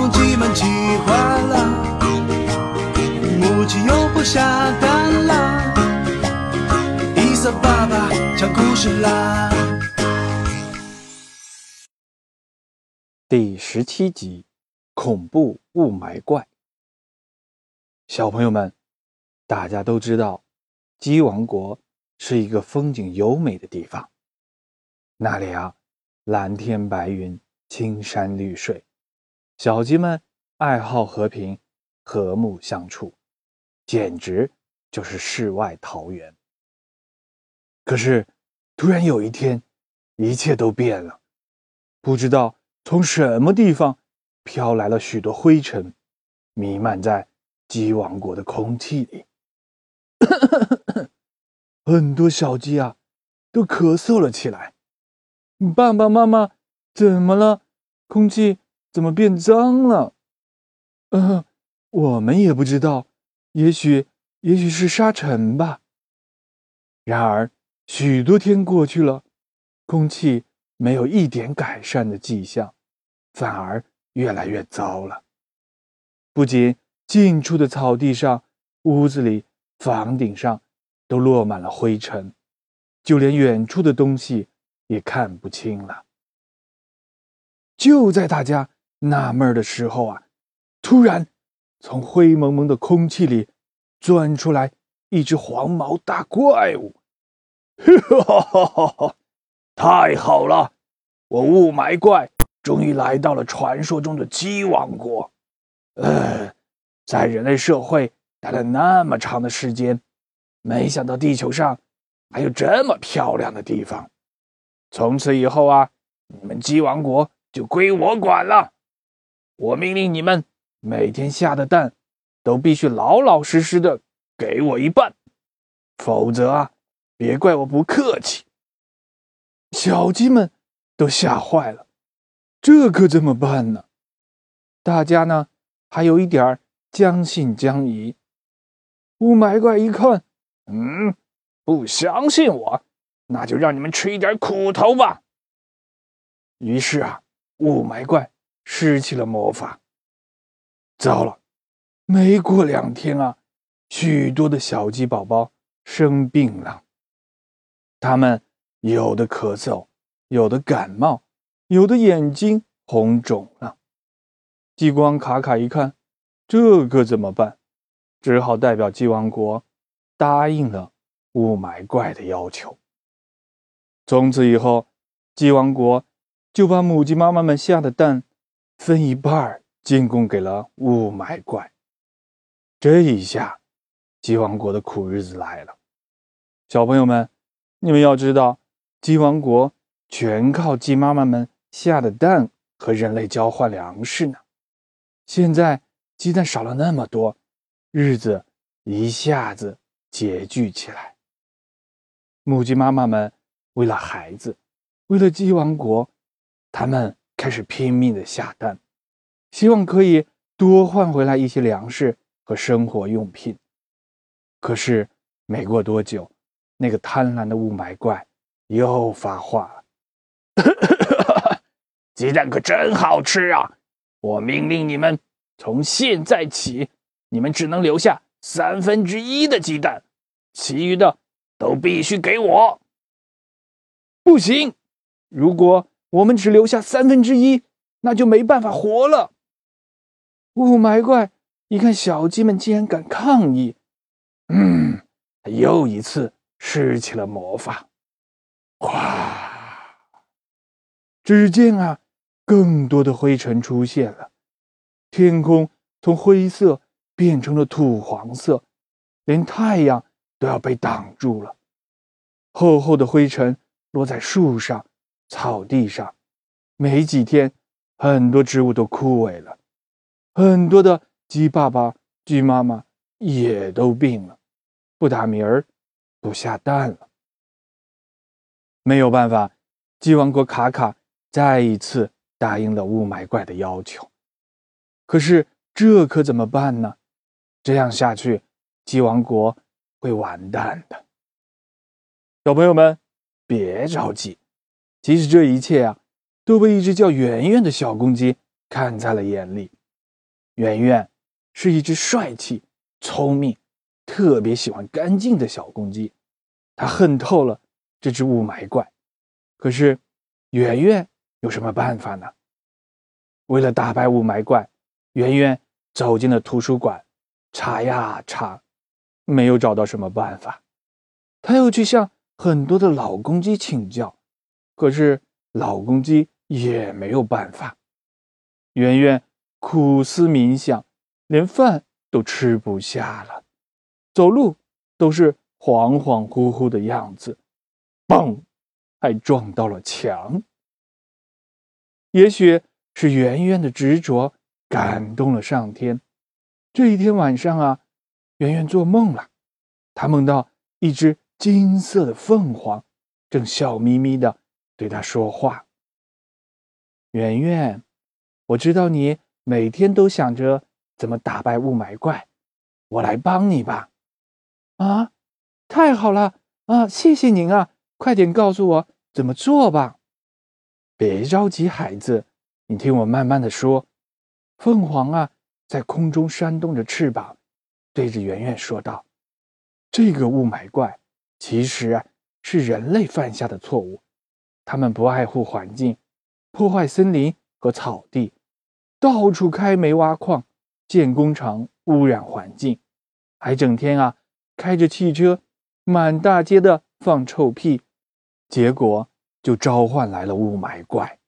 公鸡们气坏了，母鸡又不下蛋了，伊萨爸爸讲故事啦。第十七集，恐怖雾霾怪。小朋友们，大家都知道，鸡王国是一个风景优美的地方，那里啊，蓝天白云，青山绿水。小鸡们爱好和平，和睦相处，简直就是世外桃源。可是，突然有一天，一切都变了，不知道从什么地方飘来了许多灰尘，弥漫在鸡王国的空气里。很多小鸡啊，都咳嗽了起来。爸爸妈妈，怎么了？空气怎么变脏了？嗯，我们也不知道，也许，也许是沙尘吧。然而，许多天过去了，空气没有一点改善的迹象，反而越来越糟了。不仅近处的草地上、屋子里、房顶上都落满了灰尘，就连远处的东西也看不清了。就在大家纳闷的时候啊，突然从灰蒙蒙的空气里钻出来一只黄毛大怪物。哈哈哈哈！太好了，我雾霾怪终于来到了传说中的鸡王国。呃，在人类社会待了那么长的时间，没想到地球上还有这么漂亮的地方。从此以后啊，你们鸡王国就归我管了。我命令你们每天下的蛋都必须老老实实的给我一半，否则啊。别怪我不客气，小鸡们都吓坏了，这可怎么办呢？大家呢还有一点将信将疑。雾霾怪一看，嗯，不相信我，那就让你们吃一点苦头吧。于是啊，雾霾怪施起了魔法。糟了，没过两天啊，许多的小鸡宝宝生病了。他们有的咳嗽，有的感冒，有的眼睛红肿了。激光卡卡一看，这可怎么办？只好代表鸡王国答应了雾霾怪的要求。从此以后，鸡王国就把母鸡妈妈们下的蛋分一半进贡给了雾霾怪。这一下，鸡王国的苦日子来了，小朋友们。你们要知道，鸡王国全靠鸡妈妈们下的蛋和人类交换粮食呢。现在鸡蛋少了那么多，日子一下子拮据起来。母鸡妈妈们为了孩子，为了鸡王国，他们开始拼命的下蛋，希望可以多换回来一些粮食和生活用品。可是没过多久，那个贪婪的雾霾怪又发话了：“ 鸡蛋可真好吃啊！我命令你们，从现在起，你们只能留下三分之一的鸡蛋，其余的都必须给我。不行，如果我们只留下三分之一，那就没办法活了。”雾霾怪一看小鸡们竟然敢抗议，嗯，他又一次。施起了魔法，哗！只见啊，更多的灰尘出现了，天空从灰色变成了土黄色，连太阳都要被挡住了。厚厚的灰尘落在树上、草地上，没几天，很多植物都枯萎了，很多的鸡爸爸、鸡妈妈也都病了，不打鸣儿。不下蛋了，没有办法，鸡王国卡卡再一次答应了雾霾怪的要求。可是这可怎么办呢？这样下去，鸡王国会完蛋的。小朋友们，别着急，其实这一切啊，都被一只叫圆圆的小公鸡看在了眼里。圆圆是一只帅气、聪明特别喜欢干净的小公鸡，他恨透了这只雾霾怪。可是圆圆有什么办法呢？为了打败雾霾怪，圆圆走进了图书馆，查呀查，没有找到什么办法。他又去向很多的老公鸡请教，可是老公鸡也没有办法。圆圆苦思冥想，连饭都吃不下了，走路都是恍恍惚惚的样子，嘣，还撞到了墙。也许是圆圆的执着感动了上天。这一天晚上啊，圆圆做梦了，她梦到一只金色的凤凰，正笑眯眯的对他说话。圆圆。我知道你每天都想着怎么打败雾霾怪，我来帮你吧。啊，太好了啊！谢谢您啊，快点告诉我怎么做吧。别着急，孩子，你听我慢慢的说。凤凰啊，在空中扇动着翅膀，对着圆圆说道：“这个雾霾怪其实是人类犯下的错误，他们不爱护环境，破坏森林和草地。”到处开煤挖矿，建工厂，污染环境，还整天啊开着汽车满大街的放臭屁，结果就召唤来了雾霾怪。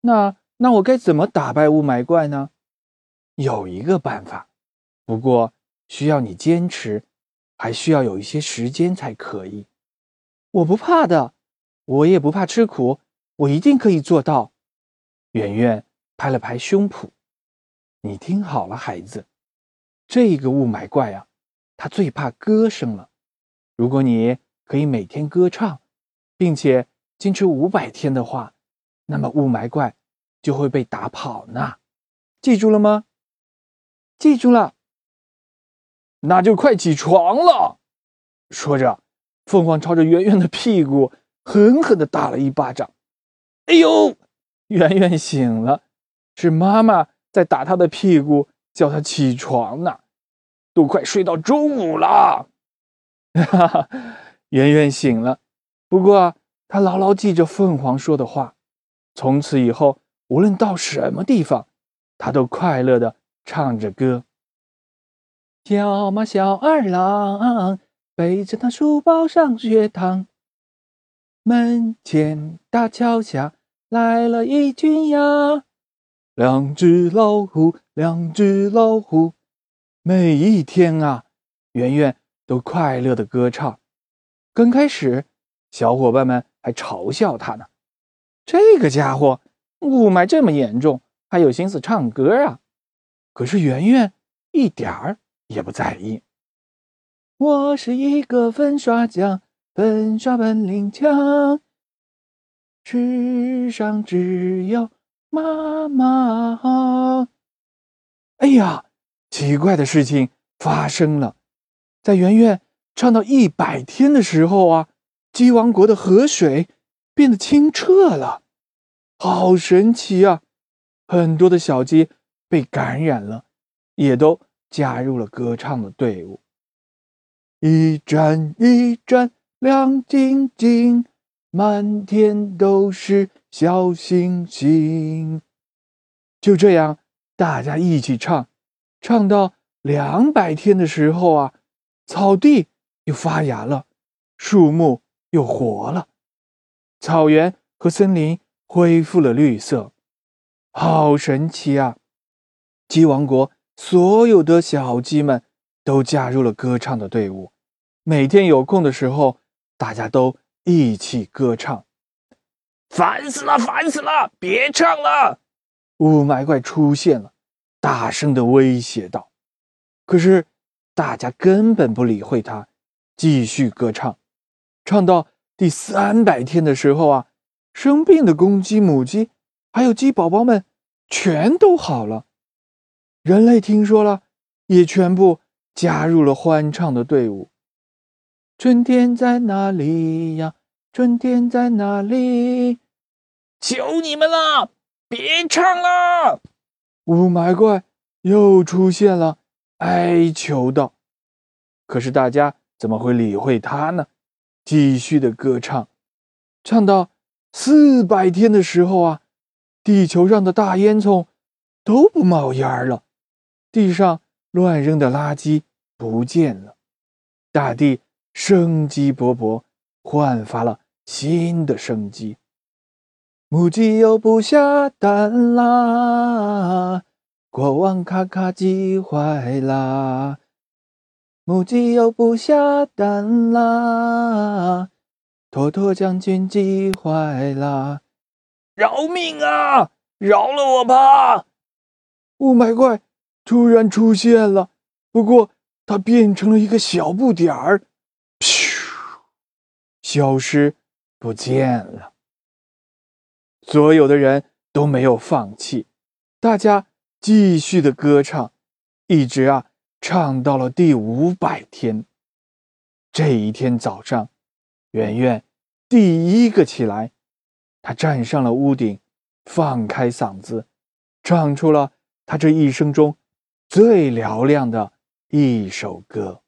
那那我该怎么打败雾霾怪呢？有一个办法，不过需要你坚持，还需要有一些时间才可以。我不怕的，我也不怕吃苦，我一定可以做到。圆圆。拍了拍胸脯，你听好了，孩子，这个雾霾怪啊，它最怕歌声了。如果你可以每天歌唱，并且坚持五百天的话，那么雾霾怪就会被打跑呢。记住了吗？记住了。那就快起床了。说着，凤凰朝着圆圆的屁股狠狠的打了一巴掌。哎呦，圆圆醒了。是妈妈在打他的屁股，叫他起床呢，都快睡到中午了。哈哈，圆圆醒了，不过他牢牢记着凤凰说的话，从此以后，无论到什么地方，他都快乐的唱着歌。小马小二郎背着那书包上学堂，门前大桥下来了一群鸭。两只老虎，两只老虎，每一天啊，圆圆都快乐的歌唱。刚开始，小伙伴们还嘲笑他呢。这个家伙，雾霾这么严重，还有心思唱歌啊？可是圆圆一点儿也不在意。我是一个粉刷匠，粉刷本领强，世上只有。妈妈好，哎呀，奇怪的事情发生了，在圆圆唱到一百天的时候啊，鸡王国的河水变得清澈了，好神奇啊！很多的小鸡被感染了，也都加入了歌唱的队伍。一转一转亮晶晶，满天都是。小星星，就这样，大家一起唱，唱到两百天的时候啊，草地又发芽了，树木又活了，草原和森林恢复了绿色，好神奇啊！鸡王国所有的小鸡们都加入了歌唱的队伍，每天有空的时候，大家都一起歌唱。烦死了，烦死了！别唱了，雾霾怪出现了，大声的威胁道。可是大家根本不理会他，继续歌唱。唱到第三百天的时候啊，生病的公鸡、母鸡还有鸡宝宝们全都好了。人类听说了，也全部加入了欢唱的队伍。春天在哪里呀？春天在哪里？求你们了，别唱了！雾霾怪又出现了，哀求道：“可是大家怎么会理会他呢？继续的歌唱，唱到四百天的时候啊，地球上的大烟囱都不冒烟了，地上乱扔的垃圾不见了，大地生机勃勃，焕发了新的生机。母鸡又不下蛋啦，国王卡卡急坏啦。母鸡又不下蛋啦，托托将军急坏啦！饶命啊！饶了我吧！雾霾怪突然出现了，不过它变成了一个小不点儿，消失不见了。所有的人都没有放弃，大家继续的歌唱，一直啊。唱到了第五百天，这一天早上，圆圆第一个起来，他站上了屋顶，放开嗓子，唱出了他这一生中最嘹亮的一首歌。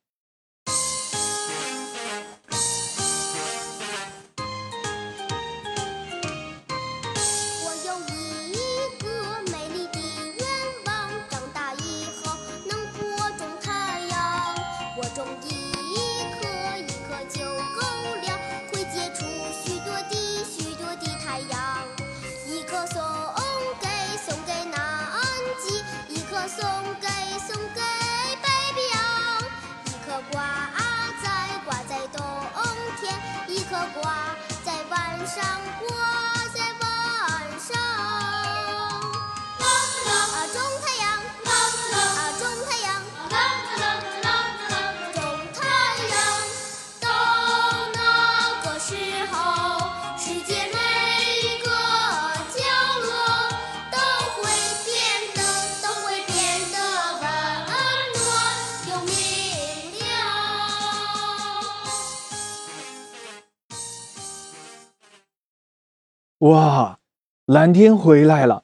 哇，蓝天回来了，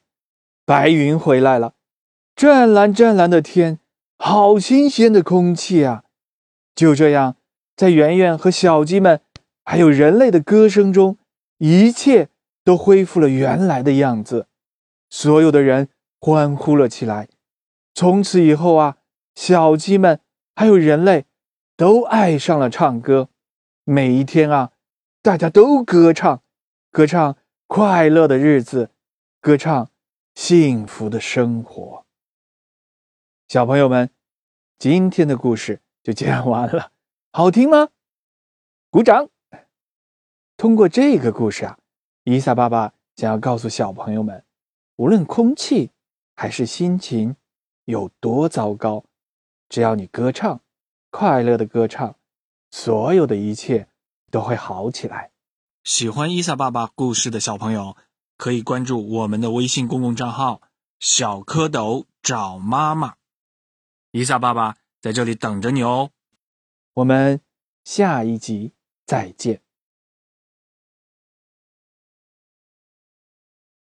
白云回来了，湛蓝湛蓝的天，好新鲜的空气啊！就这样，在圆圆和小鸡们，还有人类的歌声中，一切都恢复了原来的样子。所有的人欢呼了起来。从此以后啊，小鸡们还有人类都爱上了唱歌。每一天啊，大家都歌唱，歌唱。快乐的日子，歌唱幸福的生活。小朋友们，今天的故事就讲完了，好听吗？鼓掌！通过这个故事啊，伊萨爸爸想要告诉小朋友们，无论空气还是心情有多糟糕，只要你歌唱，快乐的歌唱，所有的一切都会好起来。喜欢伊萨爸爸故事的小朋友，可以关注我们的微信公共账号“小蝌蚪找妈妈”。伊萨爸爸在这里等着你哦。我们下一集再见。